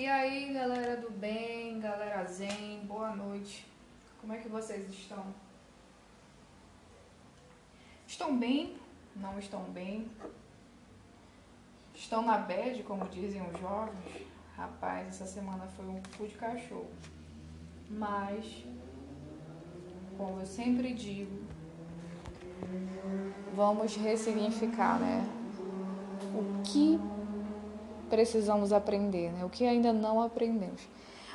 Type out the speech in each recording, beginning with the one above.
E aí, galera do bem, galera zen, boa noite. Como é que vocês estão? Estão bem? Não estão bem? Estão na bed, como dizem os jovens? Rapaz, essa semana foi um cu de cachorro. Mas, como eu sempre digo, vamos ressignificar, né? O que precisamos aprender, né? O que ainda não aprendemos.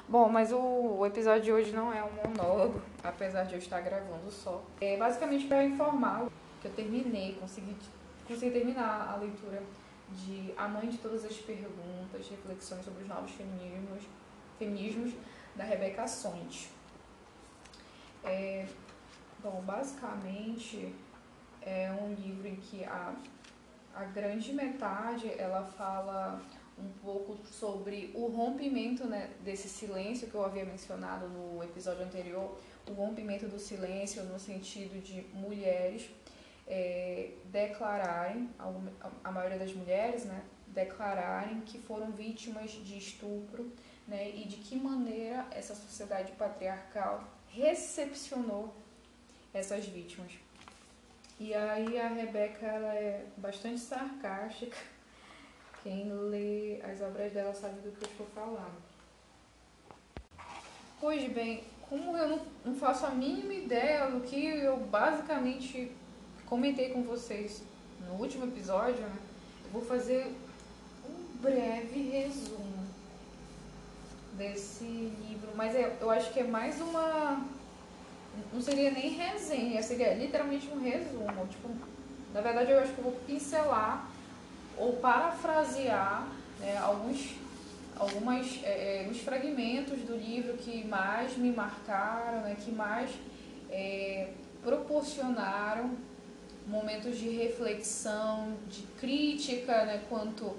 Bom, mas o, episódio de hoje não é um monólogo, apesar de eu estar gravando só. É basicamente para informar que eu terminei, consegui, consegui terminar a leitura de A Mãe de Todas as Perguntas, reflexões sobre os novos feminismos, feminismos da Rebeca Sonte. É, bom, basicamente é um livro em que a, a grande metade ela fala um pouco sobre o rompimento né, desse silêncio que eu havia mencionado no episódio anterior, o rompimento do silêncio no sentido de mulheres é, declararem, a maioria das mulheres, né, declararem que foram vítimas de estupro né, e de que maneira essa sociedade patriarcal recepcionou essas vítimas. E aí a Rebeca ela é bastante sarcástica quem lê as obras dela sabe do que eu estou falando. Pois bem, como eu não faço a mínima ideia do que eu basicamente comentei com vocês no último episódio, né, eu vou fazer um breve resumo desse livro. Mas é, eu acho que é mais uma. Não seria nem resenha, seria literalmente um resumo. Tipo, na verdade, eu acho que eu vou pincelar ou parafrasear né, alguns algumas é, é fragmentos do livro que mais me marcaram, né, que mais é, proporcionaram momentos de reflexão, de crítica, né, quanto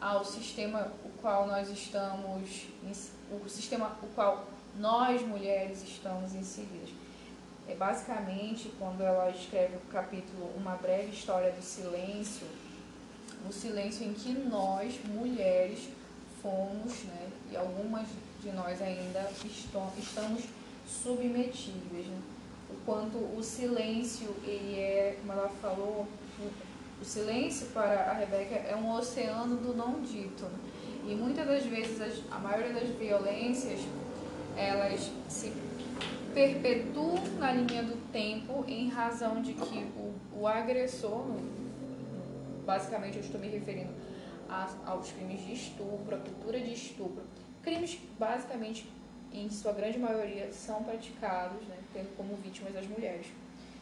ao sistema o qual nós estamos, o sistema o qual nós mulheres estamos inseridas. É basicamente quando ela escreve o capítulo Uma breve história do silêncio, o silêncio em que nós, mulheres, fomos, né, e algumas de nós ainda estamos submetidas. Né? O quanto o silêncio, ele é, como ela falou, o silêncio para a Rebeca é um oceano do não dito. Né? E muitas das vezes, a maioria das violências, elas se perpetuam na linha do tempo em razão de que o, o agressor, basicamente eu estou me referindo a, aos crimes de estupro, a cultura de estupro. Crimes, basicamente, em sua grande maioria, são praticados, né, tendo como vítimas as mulheres.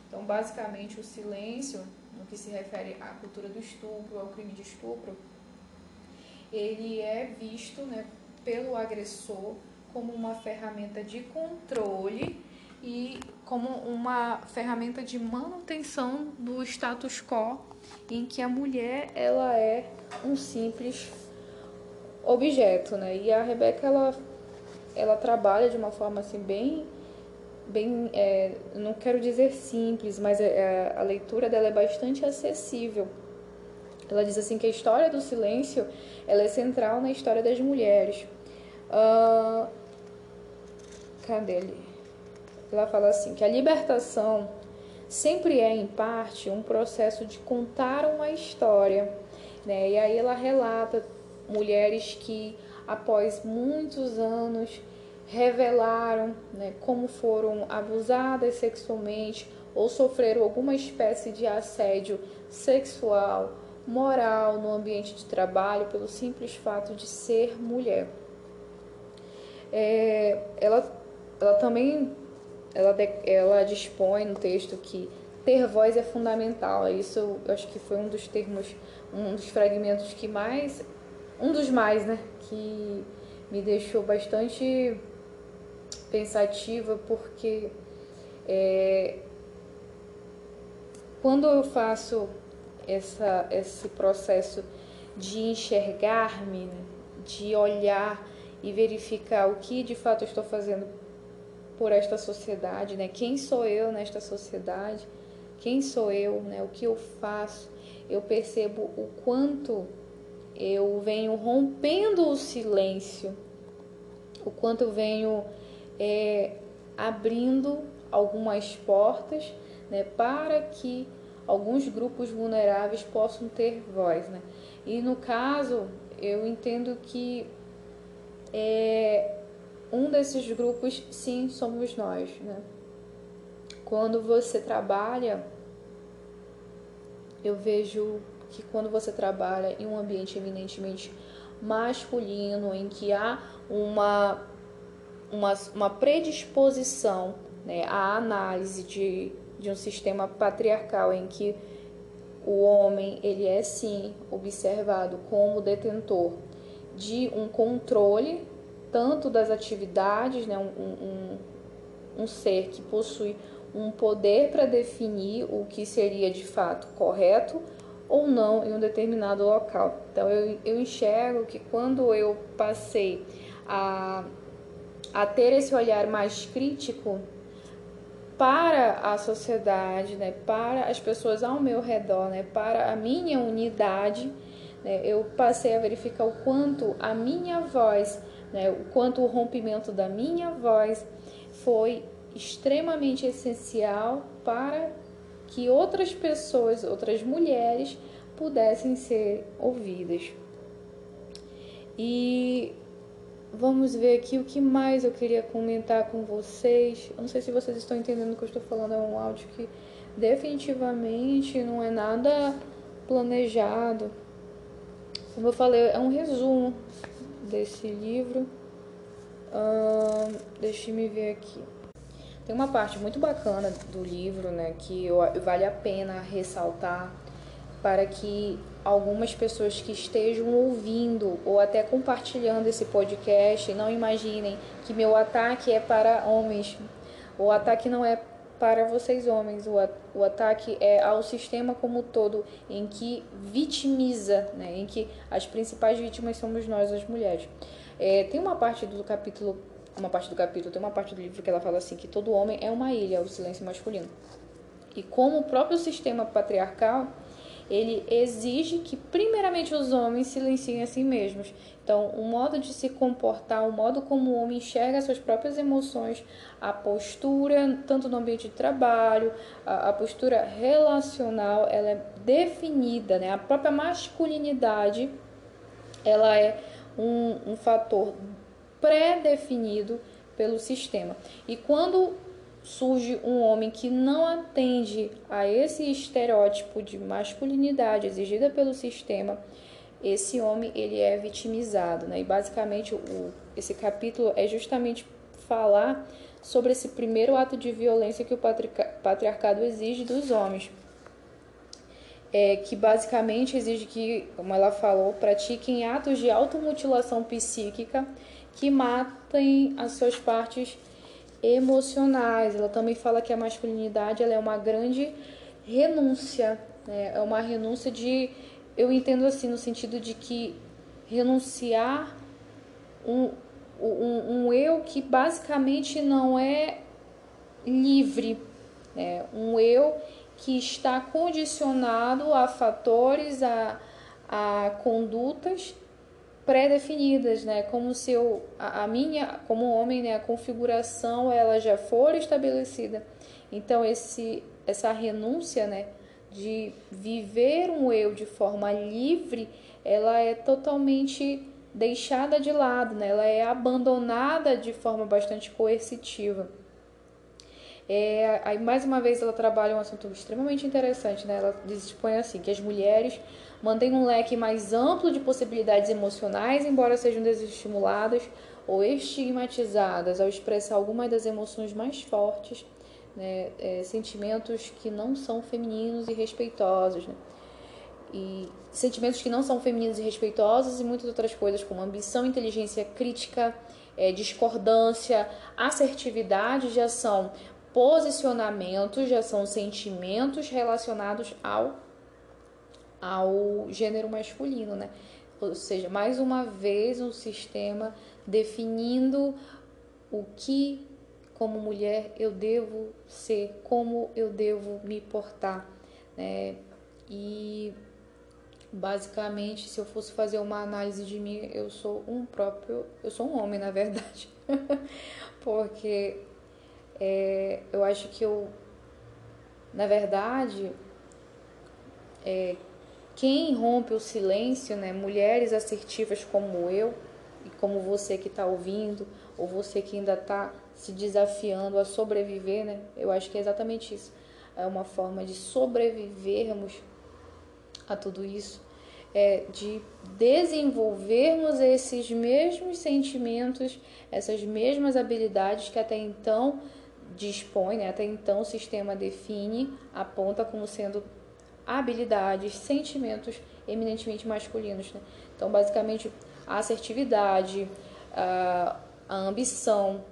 Então, basicamente, o silêncio, no que se refere à cultura do estupro, ao crime de estupro, ele é visto né, pelo agressor como uma ferramenta de controle e como uma ferramenta de manutenção do status quo em que a mulher ela é um simples objeto, né? E a Rebeca ela ela trabalha de uma forma assim bem bem é, não quero dizer simples, mas é, a leitura dela é bastante acessível. Ela diz assim que a história do silêncio ela é central na história das mulheres. Uh, cadê ele? Ela fala assim que a libertação sempre é, em parte, um processo de contar uma história. Né? E aí ela relata mulheres que, após muitos anos, revelaram né, como foram abusadas sexualmente ou sofreram alguma espécie de assédio sexual, moral no ambiente de trabalho pelo simples fato de ser mulher. É, ela, ela também ela, ela dispõe no texto que ter voz é fundamental. Isso eu acho que foi um dos termos, um dos fragmentos que mais, um dos mais, né, que me deixou bastante pensativa, porque é, quando eu faço essa, esse processo de enxergar-me, né, de olhar e verificar o que de fato eu estou fazendo por esta sociedade, né? Quem sou eu nesta sociedade? Quem sou eu, né? O que eu faço? Eu percebo o quanto eu venho rompendo o silêncio o quanto eu venho é, abrindo algumas portas né, para que alguns grupos vulneráveis possam ter voz. Né? E no caso, eu entendo que é, um desses grupos, sim, somos nós. Né? Quando você trabalha, eu vejo que quando você trabalha em um ambiente eminentemente masculino, em que há uma, uma, uma predisposição né, à análise de, de um sistema patriarcal em que o homem ele é sim observado como detentor de um controle tanto das atividades, né, um, um, um ser que possui um poder para definir o que seria de fato correto ou não em um determinado local. Então eu, eu enxergo que quando eu passei a, a ter esse olhar mais crítico para a sociedade, né, para as pessoas ao meu redor, né, para a minha unidade, né, eu passei a verificar o quanto a minha voz, né, o quanto o rompimento da minha voz foi extremamente essencial para que outras pessoas, outras mulheres, pudessem ser ouvidas. E vamos ver aqui o que mais eu queria comentar com vocês. Eu não sei se vocês estão entendendo o que eu estou falando, é um áudio que definitivamente não é nada planejado. Como eu falei, é um resumo desse livro. Uh, deixa me ver aqui. Tem uma parte muito bacana do livro, né, que vale a pena ressaltar para que algumas pessoas que estejam ouvindo ou até compartilhando esse podcast não imaginem que meu ataque é para homens. O ataque não é para vocês homens, o, o ataque é ao sistema como todo, em que vitimiza, né, em que as principais vítimas somos nós, as mulheres. É, tem uma parte do capítulo uma parte do capítulo, tem uma parte do livro que ela fala assim que todo homem é uma ilha, o silêncio masculino. E como o próprio sistema patriarcal, ele exige que primeiramente os homens silenciem a si mesmos. Então, o modo de se comportar, o modo como o homem enxerga suas próprias emoções, a postura, tanto no ambiente de trabalho, a, a postura relacional, ela é definida, né? A própria masculinidade, ela é um, um fator pré-definido pelo sistema. E quando surge um homem que não atende a esse estereótipo de masculinidade exigida pelo sistema, esse homem ele é vitimizado, né? E basicamente o, esse capítulo é justamente falar sobre esse primeiro ato de violência que o patriarcado exige dos homens. É, que basicamente exige que, como ela falou, pratiquem atos de automutilação psíquica que matem as suas partes emocionais. Ela também fala que a masculinidade ela é uma grande renúncia, né? é uma renúncia de, eu entendo assim, no sentido de que renunciar um, um, um eu que basicamente não é livre, né? um eu que está condicionado a fatores, a, a condutas pré-definidas, né? Como se eu, a, minha, como homem, né, a configuração ela já for estabelecida. Então esse essa renúncia, né, de viver um eu de forma livre, ela é totalmente deixada de lado, né? Ela é abandonada de forma bastante coercitiva. É, aí mais uma vez ela trabalha um assunto extremamente interessante, né? Ela dispõe assim que as mulheres mantêm um leque mais amplo de possibilidades emocionais, embora sejam desestimuladas ou estigmatizadas ao expressar algumas das emoções mais fortes, né? É, sentimentos que não são femininos e respeitosos, né? e sentimentos que não são femininos e respeitosos e muitas outras coisas como ambição, inteligência crítica, é, discordância, assertividade já são posicionamentos já são sentimentos relacionados ao, ao gênero masculino, né? Ou seja, mais uma vez um sistema definindo o que, como mulher, eu devo ser, como eu devo me portar, né? E Basicamente, se eu fosse fazer uma análise de mim, eu sou um próprio, eu sou um homem, na verdade. Porque é, eu acho que eu, na verdade, é, quem rompe o silêncio, né? Mulheres assertivas como eu e como você que está ouvindo, ou você que ainda está se desafiando a sobreviver, né? Eu acho que é exatamente isso. É uma forma de sobrevivermos a tudo isso, é de desenvolvermos esses mesmos sentimentos, essas mesmas habilidades que até então dispõe, né? até então o sistema define, aponta como sendo habilidades, sentimentos eminentemente masculinos. Né? Então, basicamente, a assertividade, a, ambição,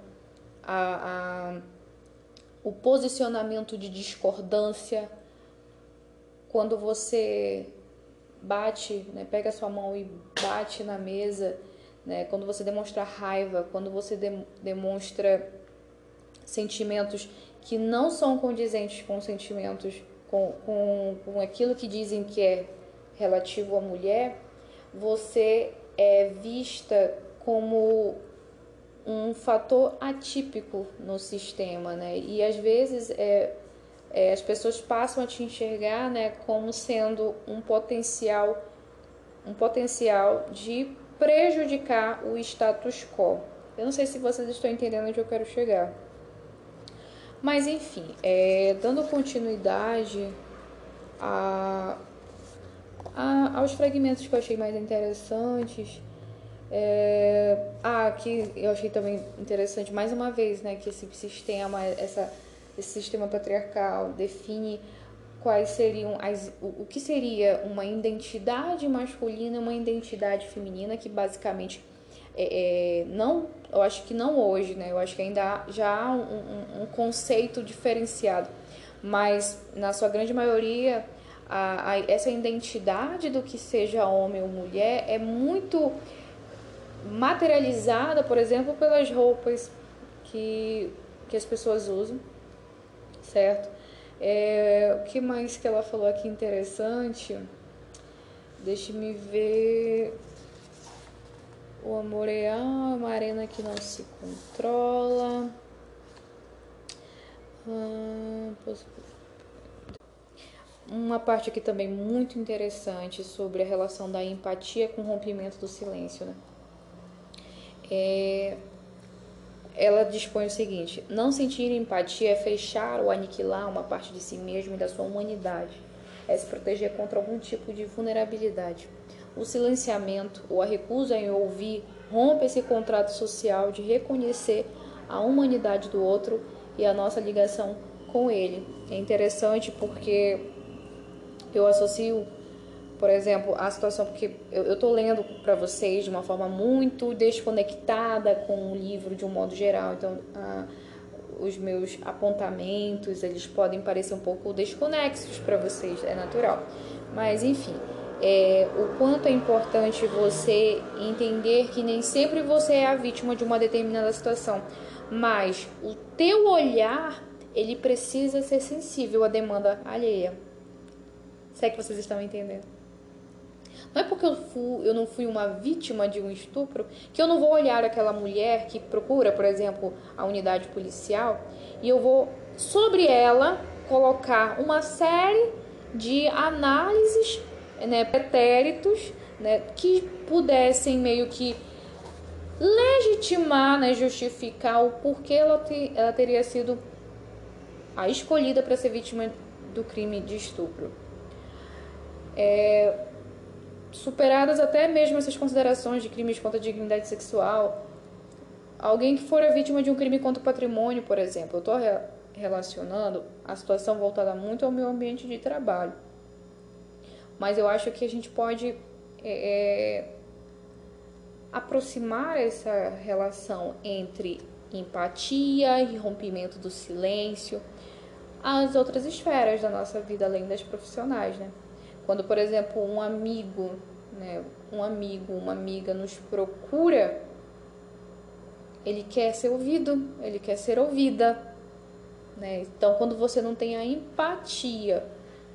a, a, o posicionamento de discordância, quando você bate, né, pega sua mão e bate na mesa, né, quando você demonstra raiva, quando você de, demonstra sentimentos que não são condizentes com sentimentos, com, com, com aquilo que dizem que é relativo à mulher, você é vista como um fator atípico no sistema, né? E às vezes é, é, as pessoas passam a te enxergar, né, como sendo um potencial, um potencial de prejudicar o status quo. Eu não sei se vocês estão entendendo onde eu quero chegar. Mas enfim, é, dando continuidade a, a, aos fragmentos que eu achei mais interessantes. É, ah, aqui eu achei também interessante, mais uma vez, né, que esse sistema, essa, esse sistema patriarcal define quais seriam as, o, o que seria uma identidade masculina e uma identidade feminina, que basicamente é, é, não, eu acho que não hoje, né? Eu acho que ainda há, já há um, um, um, conceito diferenciado, mas na sua grande maioria a, a, essa identidade do que seja homem ou mulher é muito materializada, por exemplo, pelas roupas que, que as pessoas usam, certo? É, o que mais que ela falou aqui interessante? Deixe-me ver. O amor é uma arena que não se controla. Uma parte aqui também muito interessante sobre a relação da empatia com o rompimento do silêncio, né? É, ela dispõe o seguinte: não sentir empatia é fechar ou aniquilar uma parte de si mesmo e da sua humanidade, é se proteger contra algum tipo de vulnerabilidade. O silenciamento ou a recusa em ouvir rompe esse contrato social de reconhecer a humanidade do outro e a nossa ligação com ele. É interessante porque eu associo, por exemplo, a situação, porque eu estou lendo para vocês de uma forma muito desconectada com o livro de um modo geral, então os meus apontamentos eles podem parecer um pouco desconexos para vocês, é natural. Mas enfim, é, o quanto é importante você entender que nem sempre você é a vítima de uma determinada situação, mas o teu olhar ele precisa ser sensível à demanda alheia. Se é que vocês estão entendendo. Não é porque eu, fui, eu não fui uma vítima de um estupro que eu não vou olhar aquela mulher que procura, por exemplo, a unidade policial e eu vou sobre ela colocar uma série de análises né, pretéritos né, que pudessem meio que legitimar, né, justificar o porquê ela, te, ela teria sido a escolhida para ser vítima do crime de estupro. É, superadas até mesmo essas considerações de crimes contra a dignidade sexual, alguém que for a vítima de um crime contra o patrimônio, por exemplo, eu estou re relacionando a situação voltada muito ao meu ambiente de trabalho mas eu acho que a gente pode é, é, aproximar essa relação entre empatia e rompimento do silêncio às outras esferas da nossa vida além das profissionais, né? Quando, por exemplo, um amigo, né, um amigo, uma amiga nos procura, ele quer ser ouvido, ele quer ser ouvida, né? Então, quando você não tem a empatia,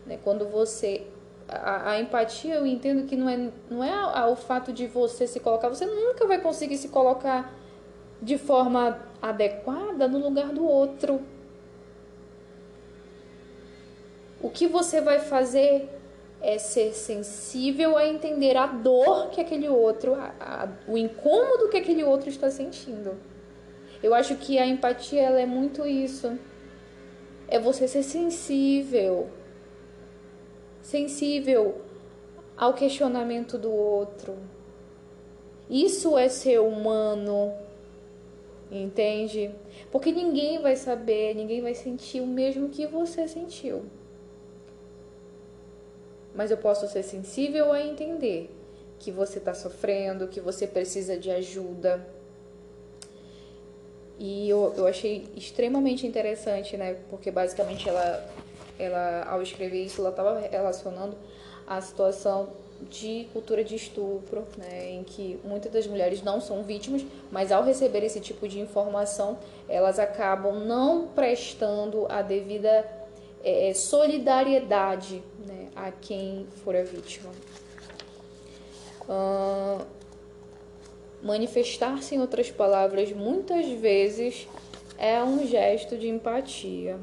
né, quando você a, a, empatia eu entendo que não é, não é a, a, o fato de você se colocar, você nunca vai conseguir se colocar de forma adequada no lugar do outro. O que você vai fazer é ser sensível a entender a dor que aquele outro, a, o incômodo que aquele outro está sentindo. Eu acho que a empatia ela é muito isso. É você ser sensível. Sensível ao questionamento do outro. Isso é ser humano. Entende? Porque ninguém vai saber, ninguém vai sentir o mesmo que você sentiu mas eu posso ser sensível a entender que você está sofrendo, que você precisa de ajuda. E eu, eu achei extremamente interessante, né? Porque basicamente ela, ela ao escrever isso, ela estava relacionando a situação de cultura de estupro, né, em que muitas das mulheres não são vítimas, mas ao receber esse tipo de informação, elas acabam não prestando a devida é, solidariedade né, a quem for a vítima. Uh, Manifestar-se, em outras palavras, muitas vezes é um gesto de empatia.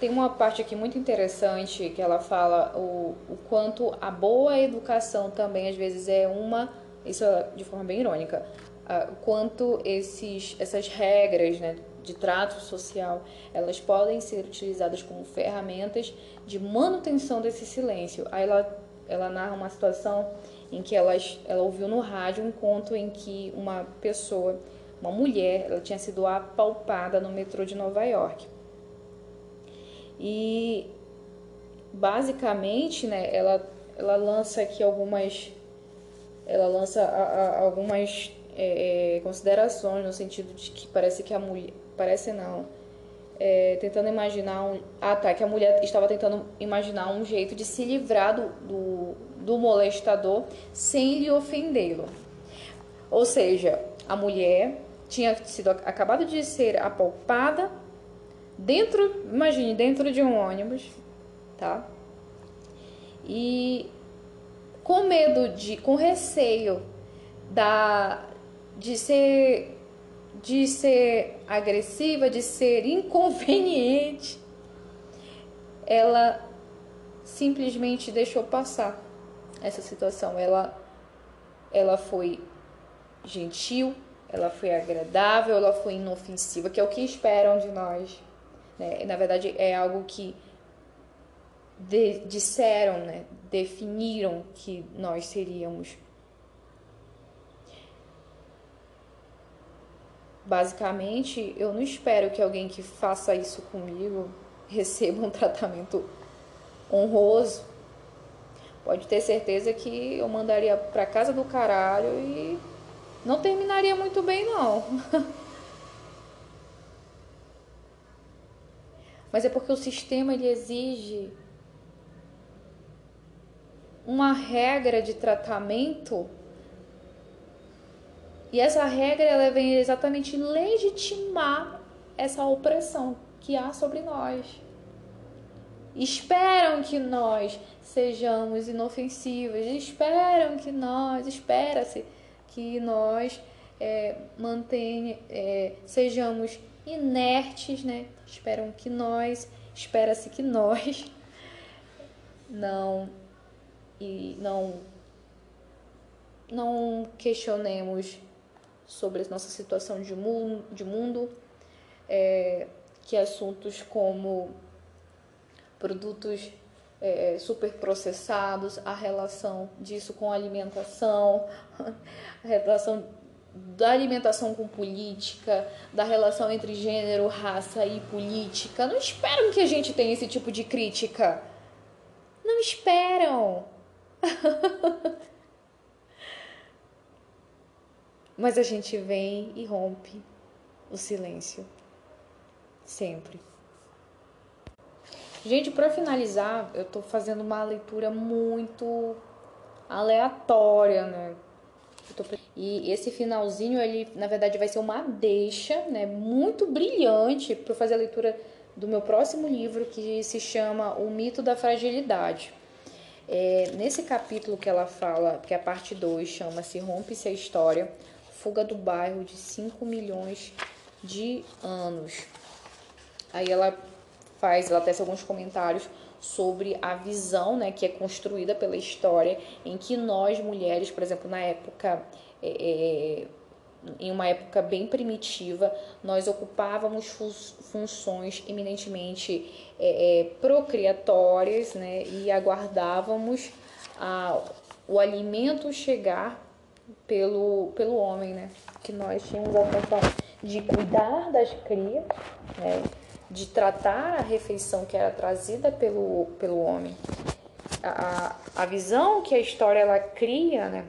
Tem uma parte aqui muito interessante que ela fala o, o quanto a boa educação também às vezes é uma, isso é de forma bem irônica, uh, quanto esses, essas regras né, de trato social, elas podem ser utilizadas como ferramentas de manutenção desse silêncio. Aí ela, ela narra uma situação em que ela, ela ouviu no rádio um conto em que uma pessoa, uma mulher, ela tinha sido apalpada no metrô de Nova York. E basicamente, né, ela, ela lança aqui algumas ela lança a, a, algumas é, considerações no sentido de que parece que a mulher parece não. É, tentando imaginar um. Ah, tá. Que a mulher estava tentando imaginar um jeito de se livrar do, do, do molestador sem lhe ofendê-lo. Ou seja, a mulher tinha sido acabado de ser apalpada dentro, imagine, dentro de um ônibus, tá? E com medo de, com receio da de ser de ser agressiva, de ser inconveniente, ela simplesmente deixou passar essa situação. Ela, ela foi gentil, ela foi agradável, ela foi inofensiva, que é o que esperam de nós. Né? Na verdade, é algo que de, disseram, né? definiram que nós seríamos. Basicamente, eu não espero que alguém que faça isso comigo receba um tratamento honroso. Pode ter certeza que eu mandaria pra casa do caralho e não terminaria muito bem, não. Mas é porque o sistema ele exige uma regra de tratamento e essa regra ela vem exatamente legitimar essa opressão que há sobre nós. Esperam que nós sejamos inofensivos, esperam que nós, espera-se que nós é, mantenha, é, sejamos inertes, né? Esperam que nós, espera-se que nós não e não não questionemos sobre a nossa situação de mundo, de mundo é, que assuntos como produtos é, superprocessados, a relação disso com a alimentação, a relação da alimentação com política, da relação entre gênero, raça e política. Não esperam que a gente tenha esse tipo de crítica. Não esperam. Mas a gente vem e rompe o silêncio. Sempre. Gente, para finalizar, eu tô fazendo uma leitura muito aleatória, né? Tô... E esse finalzinho, ele na verdade vai ser uma deixa, né? Muito brilhante para fazer a leitura do meu próximo livro que se chama O Mito da Fragilidade. É, nesse capítulo que ela fala, que a parte 2, chama-se Rompe-se a História, Fuga do Bairro de 5 milhões de anos. Aí ela faz, ela tece alguns comentários sobre a visão né, que é construída pela história, em que nós mulheres, por exemplo, na época, é, é, em uma época bem primitiva, nós ocupávamos funções eminentemente é, é, procriatórias né, e aguardávamos a, o alimento chegar pelo, pelo homem, né? Que nós tínhamos a função de cuidar das crias, né? de tratar a refeição que era trazida pelo, pelo homem. A, a visão que a história ela cria, né?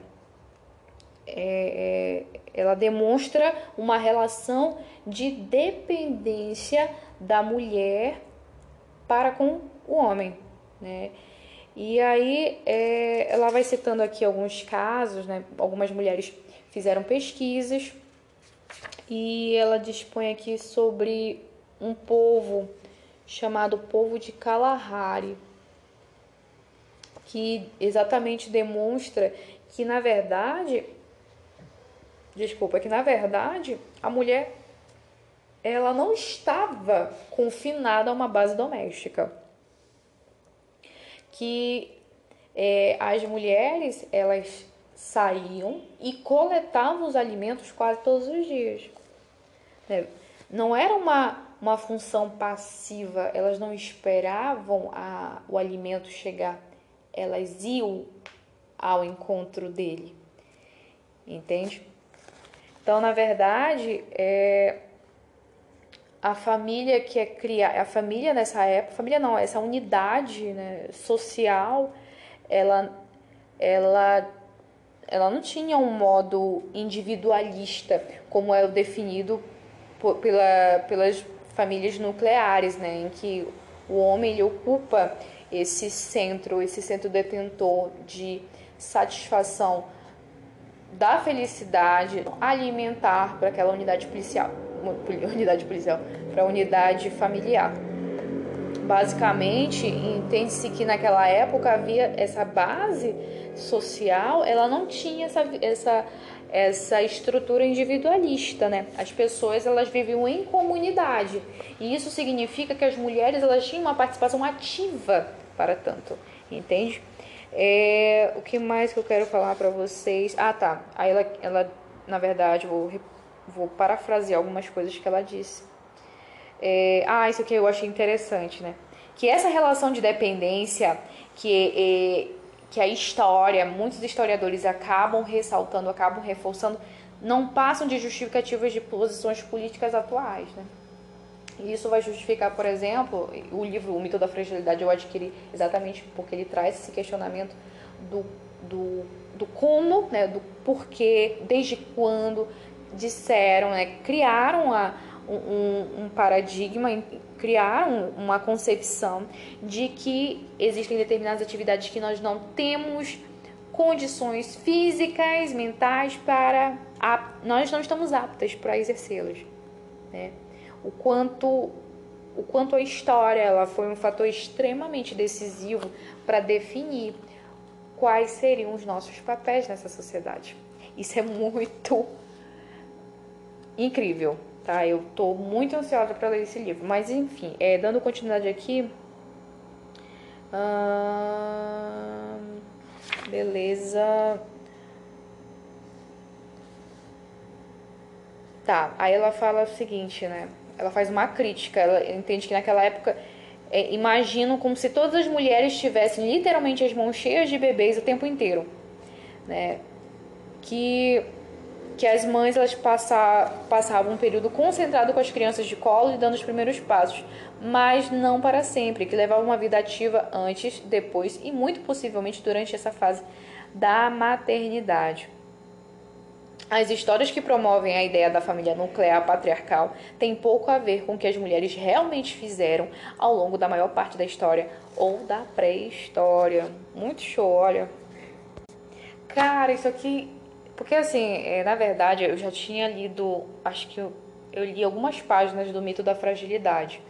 É, é, ela demonstra uma relação de dependência da mulher para com o homem, né? E aí é, ela vai citando aqui alguns casos, né? Algumas mulheres fizeram pesquisas e ela dispõe aqui sobre um povo chamado povo de Kalahari, que exatamente demonstra que na verdade, desculpa, que na verdade a mulher ela não estava confinada a uma base doméstica, que é, as mulheres elas saíam e coletavam os alimentos quase todos os dias. Né? Não era uma uma função passiva, elas não esperavam a, o alimento chegar, elas iam ao encontro dele, entende? Então, na verdade, é, a família que é criada, a família nessa época, família não, essa unidade né, social, ela, ela, ela não tinha um modo individualista como é o definido por, pela, pelas famílias nucleares, né, em que o homem ele ocupa esse centro, esse centro detentor de satisfação da felicidade alimentar para aquela unidade policial, unidade policial, para a unidade familiar. Basicamente, entende-se que naquela época havia essa base social, ela não tinha essa, essa essa estrutura individualista, né? As pessoas elas viviam em comunidade e isso significa que as mulheres elas tinham uma participação ativa para tanto, entende? É, o que mais que eu quero falar para vocês? Ah, tá. Aí ela, ela na verdade, vou, vou parafrasear algumas coisas que ela disse. É, ah, isso aqui eu achei interessante, né? Que essa relação de dependência que é, que a história, muitos historiadores acabam ressaltando, acabam reforçando, não passam de justificativas de posições políticas atuais. Né? Isso vai justificar, por exemplo, o livro O Mito da Fragilidade eu adquiri exatamente porque ele traz esse questionamento do, do, do como, né, do porquê, desde quando disseram, né, criaram a, um, um paradigma criar um, uma concepção de que existem determinadas atividades que nós não temos condições físicas, mentais para nós não estamos aptas para exercê-las, né? O quanto o quanto a história ela foi um fator extremamente decisivo para definir quais seriam os nossos papéis nessa sociedade. Isso é muito incrível, tá? Eu tô muito ansiosa para ler esse livro, mas enfim, é, dando continuidade aqui. beleza. Tá, aí ela fala o seguinte, né? Ela faz uma crítica, ela entende que naquela época é, imaginam como se todas as mulheres tivessem literalmente as mãos cheias de bebês o tempo inteiro, né? Que que as mães elas passavam um período concentrado com as crianças de colo e dando os primeiros passos, mas não para sempre, que levavam uma vida ativa antes, depois e muito possivelmente durante essa fase da maternidade. As histórias que promovem a ideia da família nuclear patriarcal têm pouco a ver com o que as mulheres realmente fizeram ao longo da maior parte da história ou da pré-história. Muito show, olha. Cara, isso aqui porque, assim, é, na verdade, eu já tinha lido, acho que eu, eu li algumas páginas do mito da fragilidade.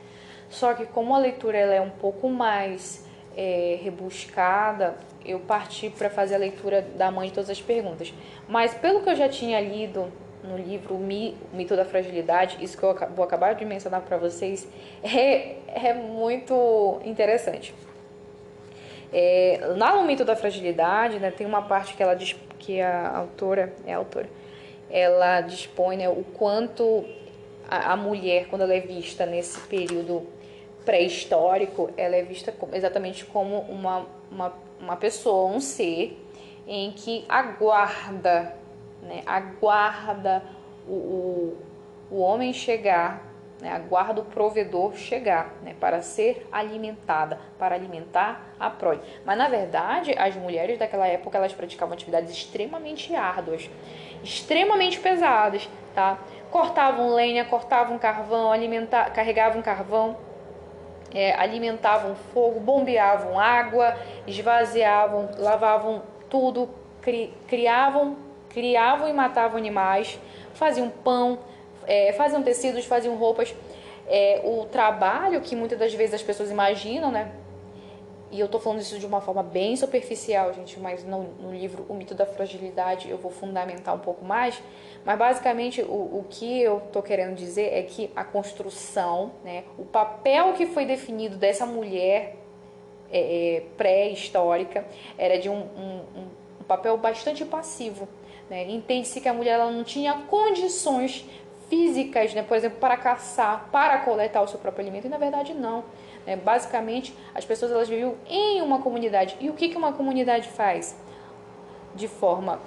Só que como a leitura ela é um pouco mais é, rebuscada, eu parti para fazer a leitura da mãe de todas as perguntas. Mas pelo que eu já tinha lido no livro O Mito da Fragilidade, isso que eu vou acabar de mencionar para vocês, é, é muito interessante. É, lá no Mito da Fragilidade, né, tem uma parte que ela diz que a autora, é a autora, ela dispõe né, o quanto a, a mulher, quando ela é vista nesse período pré-histórico, ela é vista exatamente como uma, uma, uma pessoa, um ser em que aguarda, né, aguarda o, o, o homem chegar, né, aguarda o provedor chegar né, para ser alimentada, para alimentar a prole. Mas na verdade, as mulheres daquela época elas praticavam atividades extremamente árduas, extremamente pesadas, tá? Cortavam lenha, cortavam carvão, alimenta carregavam carvão é, alimentavam fogo, bombeavam água, esvaziavam, lavavam tudo, cri, criavam, criavam e matavam animais, faziam pão, é, faziam tecidos, faziam roupas. É, o trabalho que muitas das vezes as pessoas imaginam, né? E eu tô falando isso de uma forma bem superficial, gente, mas no, no livro O Mito da Fragilidade eu vou fundamentar um pouco mais. Mas basicamente o, o que eu tô querendo dizer é que a construção, né, o papel que foi definido dessa mulher é, é, pré-histórica era de um, um, um, papel bastante passivo. Né? Entende-se que a mulher ela não tinha condições físicas, né, por exemplo, para caçar, para coletar o seu próprio alimento, e na verdade não. É, basicamente, as pessoas elas viviam em uma comunidade. E o que, que uma comunidade faz? De forma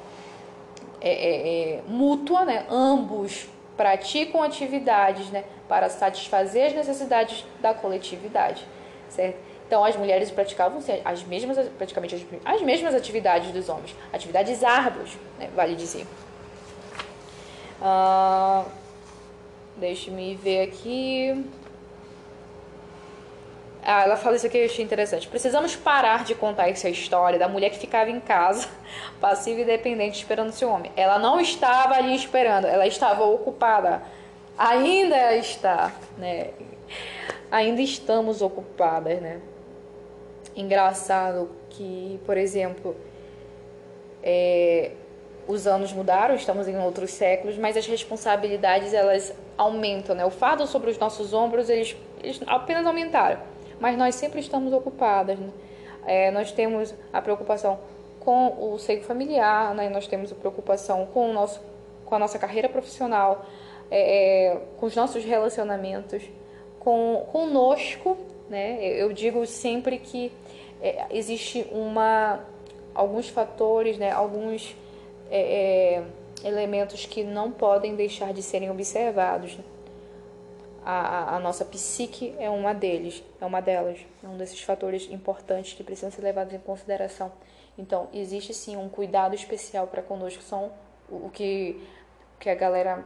é, é, é, mútua, né? ambos praticam atividades né? para satisfazer as necessidades da coletividade, certo? Então as mulheres praticavam as mesmas, praticamente as, as mesmas atividades dos homens, atividades árduas, né? vale dizer. Uh, Deixe-me ver aqui. Ah, ela fala isso aqui, eu achei interessante. Precisamos parar de contar essa história da mulher que ficava em casa, passiva e dependente, esperando seu homem. Ela não estava ali esperando, ela estava ocupada. Ainda está, né? Ainda estamos ocupadas, né? Engraçado que, por exemplo, é, os anos mudaram, estamos em outros séculos, mas as responsabilidades elas aumentam, né? O fardo sobre os nossos ombros eles, eles apenas aumentaram mas nós sempre estamos ocupadas. Né? É, nós temos a preocupação com o seio familiar, né? nós temos a preocupação com, o nosso, com a nossa carreira profissional, é, é, com os nossos relacionamentos, com conosco. Né? Eu digo sempre que é, existe uma, alguns fatores, né? alguns é, é, elementos que não podem deixar de serem observados. Né? A, a, nossa psique é uma deles, é uma delas, é um desses fatores importantes que precisam ser levados em consideração. Então, existe sim um cuidado especial para conosco, são o que, que a galera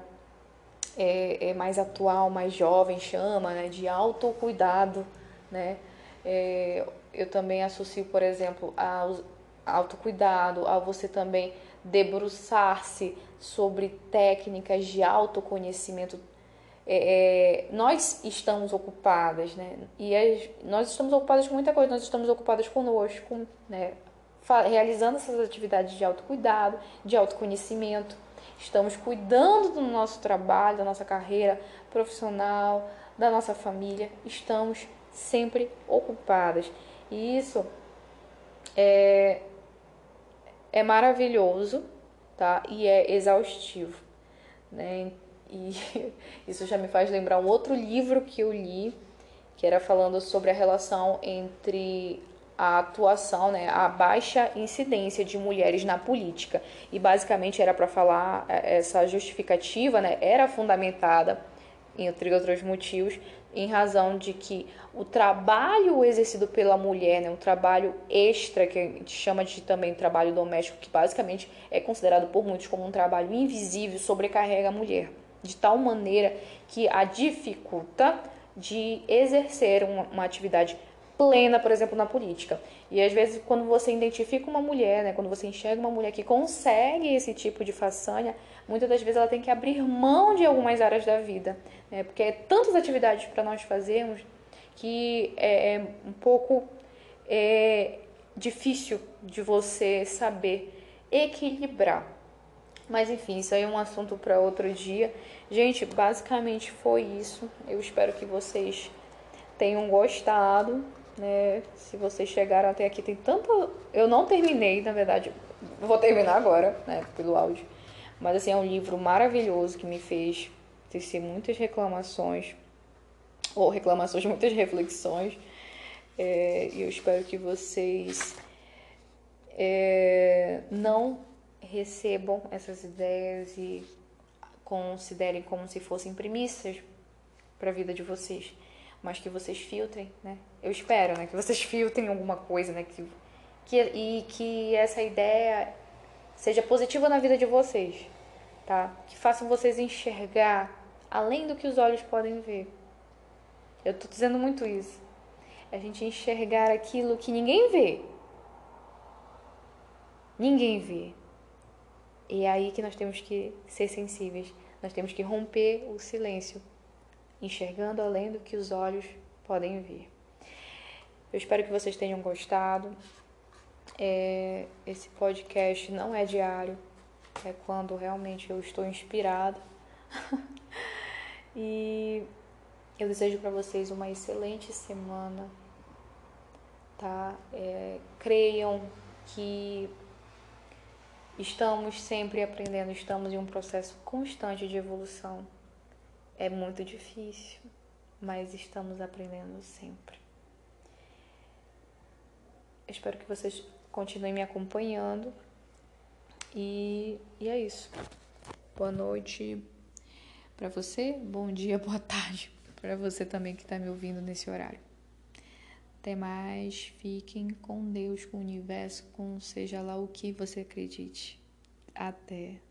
é, é, mais atual, mais jovem chama né, de autocuidado, né? É, eu também associo, por exemplo, ao autocuidado, a você também debruçar-se sobre técnicas de autoconhecimento é, é, nós estamos ocupadas, né? E as, nós estamos ocupadas com muita coisa, nós estamos ocupadas conosco, né? Realizando essas atividades de autocuidado, de autoconhecimento, estamos cuidando do nosso trabalho, da nossa carreira profissional, da nossa família, estamos sempre ocupadas. E isso é, é maravilhoso, tá? E é exaustivo, né? E isso já me faz lembrar um outro livro que eu li, que era falando sobre a relação entre a atuação, né, a baixa incidência de mulheres na política. E basicamente era para falar é, essa justificativa, né, era fundamentada, entre outros motivos, em razão de que o trabalho exercido pela mulher, né, um trabalho extra, que a gente chama de também trabalho doméstico, que basicamente é considerado por muitos como um trabalho invisível, sobrecarrega a mulher de tal maneira que a dificulta de exercer uma, uma atividade plena, por exemplo, na política. E às vezes, quando você identifica uma mulher, né, quando você enxerga uma mulher que consegue esse tipo de façanha, muitas das vezes ela tem que abrir mão de algumas áreas da vida, né, porque é tantas atividades para nós fazermos que é, é um pouco é difícil de você saber equilibrar. Mas enfim, isso aí é um assunto para outro dia. Gente, basicamente foi isso. Eu espero que vocês tenham gostado, né? Se vocês chegaram até aqui, tem tanto. Eu não terminei, na verdade, vou terminar agora, né? Pelo áudio. Mas assim, é um livro maravilhoso que me fez tecer muitas reclamações, ou reclamações, muitas reflexões. É, e eu espero que vocês é, não recebam essas ideias e considerem como se fossem premissas para a vida de vocês, mas que vocês filtrem, né? Eu espero, né, que vocês filtrem alguma coisa, né, que, que e que essa ideia seja positiva na vida de vocês, tá? Que façam vocês enxergar além do que os olhos podem ver. Eu tô dizendo muito isso. A gente enxergar aquilo que ninguém vê. Ninguém vê. E é aí que nós temos que ser sensíveis. Nós temos que romper o silêncio, enxergando além do que os olhos podem ver. Eu espero que vocês tenham gostado. É, esse podcast não é diário, é quando realmente eu estou inspirado. e eu desejo para vocês uma excelente semana, tá? É, creiam que estamos sempre aprendendo, estamos em um processo constante de evolução. É muito difícil, mas estamos aprendendo sempre. Espero que vocês continuem me acompanhando. E, e é isso. Boa noite para você, bom dia, boa tarde para você também que está me ouvindo nesse horário. Até mais, fiquem com Deus, com o universo, com seja lá o que você acredite. Até.